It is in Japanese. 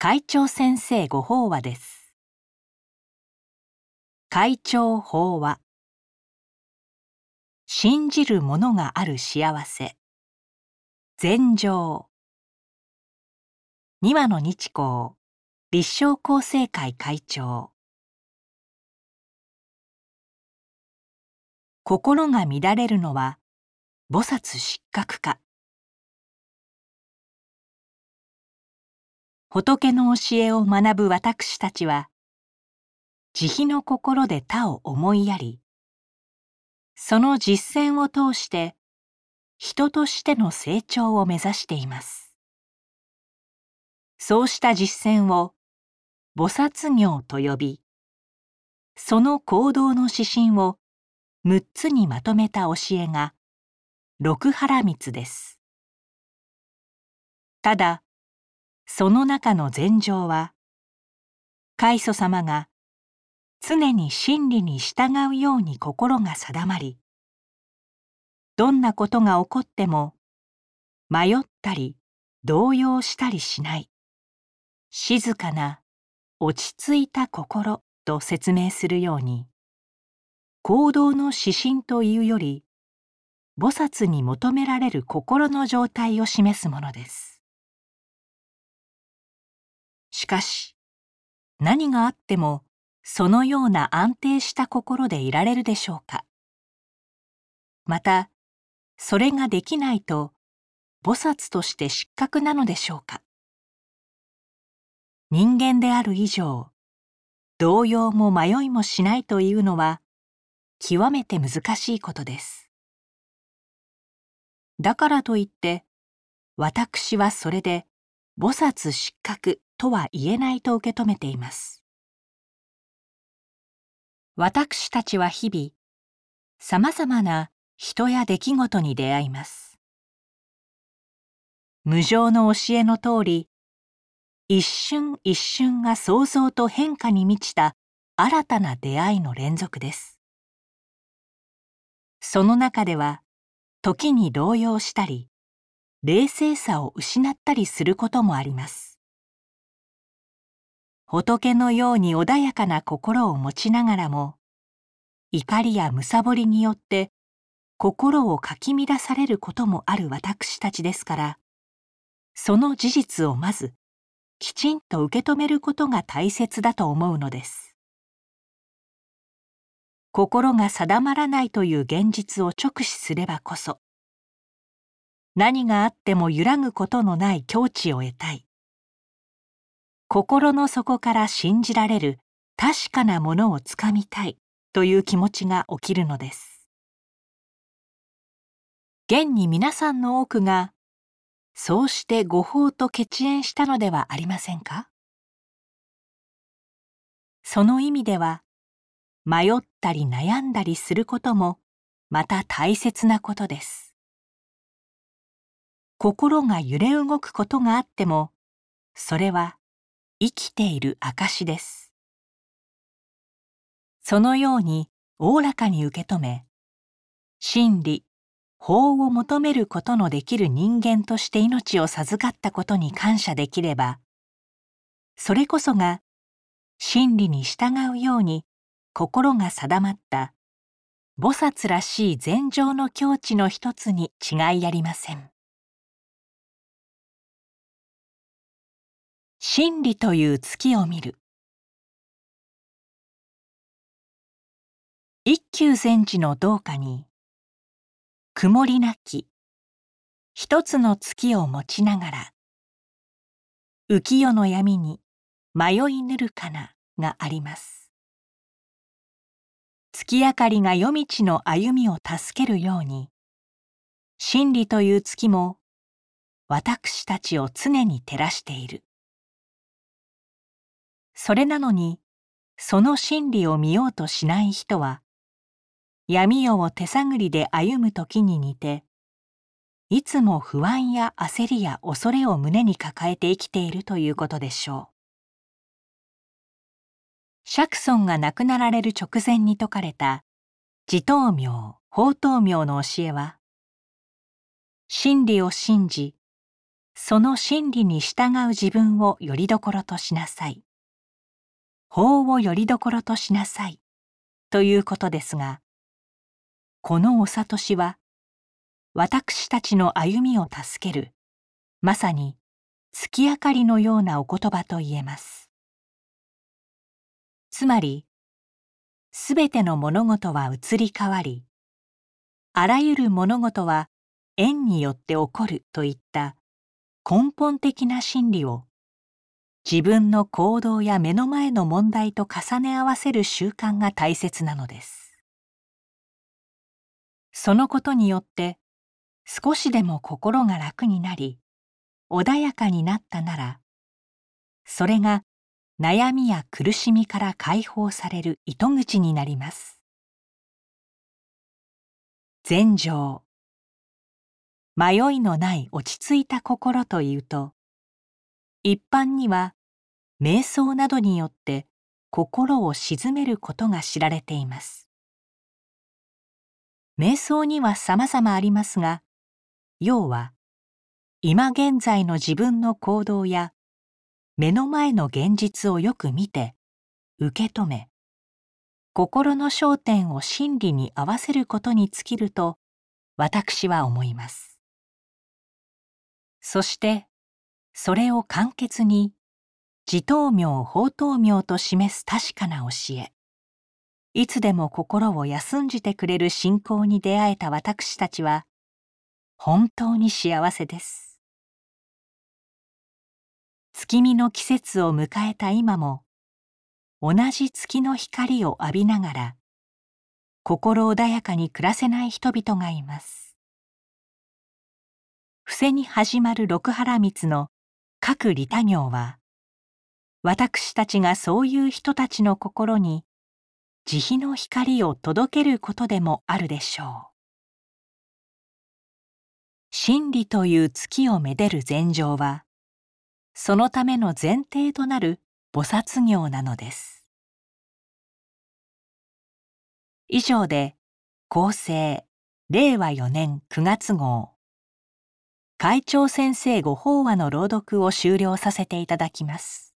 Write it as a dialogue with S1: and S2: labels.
S1: 会長先生ご法話です。会長法話。信じるものがある幸せ。禅情。二羽の日光。立正厚生会会長。心が乱れるのは菩薩失格か。仏の教えを学ぶ私たちは慈悲の心で他を思いやりその実践を通して人としての成長を目指しています。そうした実践を菩薩行と呼びその行動の指針を6つにまとめた教えが六原光です。ただその中の禅情は開祖様が常に真理に従うように心が定まりどんなことが起こっても迷ったり動揺したりしない静かな落ち着いた心と説明するように行動の指針というより菩薩に求められる心の状態を示すものです。しかし何があってもそのような安定した心でいられるでしょうか。またそれができないと菩薩として失格なのでしょうか。人間である以上動揺も迷いもしないというのは極めて難しいことです。だからといって私はそれで菩薩失格とは言えないと受け止めています。私たちは日々さまざまな人や出来事に出会います。無常の教えの通り一瞬一瞬が想像と変化に満ちた新たな出会いの連続です。その中では時に動揺したり冷静さを失ったりすることもあります。仏のように穏やかな心を持ちながらも怒りや貪りによって心をかき乱されることもある私たちですからその事実をまずきちんと受け止めることが大切だと思うのです。心が定まらないという現実を直視すればこそ何があっても揺らぐことのない境地を得たい。心の底から信じられる確かなものをつかみたいという気持ちが起きるのです。現に皆さんの多くがそうして誤報と決縁したのではありませんか？その意味では迷ったり悩んだりすることもまた大切なことです。心が揺れ動くことがあってもそれは生きている証です。そのようにおおらかに受け止め真理法を求めることのできる人間として命を授かったことに感謝できればそれこそが真理に従うように心が定まった菩薩らしい禅情の境地の一つに違いありません。真理という月を見る。一休禅師の道家に曇りなき一つの月を持ちながら浮世の闇に迷いぬるかながあります。月明かりが夜道の歩みを助けるように真理という月も私たちを常に照らしている。それなのにその真理を見ようとしない人は闇夜を手探りで歩む時に似ていつも不安や焦りや恐れを胸に抱えて生きているということでしょう釈尊が亡くなられる直前に説かれた自頭明法頭明の教えは真理を信じその真理に従う自分をよりどころとしなさい。法をよりどころとしなさい。ということですが、このお悟しは、私たちの歩みを助ける、まさに月明かりのようなお言葉と言えます。つまり、すべての物事は移り変わり、あらゆる物事は縁によって起こるといった根本的な真理を自分の行動や目の前の問題と重ね合わせる習慣が大切なのです。そのことによって少しでも心が楽になり穏やかになったならそれが悩みや苦しみから解放される糸口になります。禅情迷いのない落ち着いた心というと一般には瞑想などによって心を鎮めることが知られています。瞑想には様々ありますが、要は今現在の自分の行動や目の前の現実をよく見て受け止め心の焦点を真理に合わせることに尽きると私は思います。そしてそれを簡潔に自灯明法灯明と示す確かな教え。いつでも心を休んじてくれる信仰に出会えた私たちは本当に幸せです。月見の季節を迎えた今も同じ月の光を浴びながら心穏やかに暮らせない人々がいます。伏せに始まる六原光の各利他行は私たちがそういう人たちの心に慈悲の光を届けることでもあるでしょう。真理という月をめでる禅情は、そのための前提となる菩薩行なのです。以上で、厚生令和4年9月号会長先生ご法話の朗読を終了させていただきます。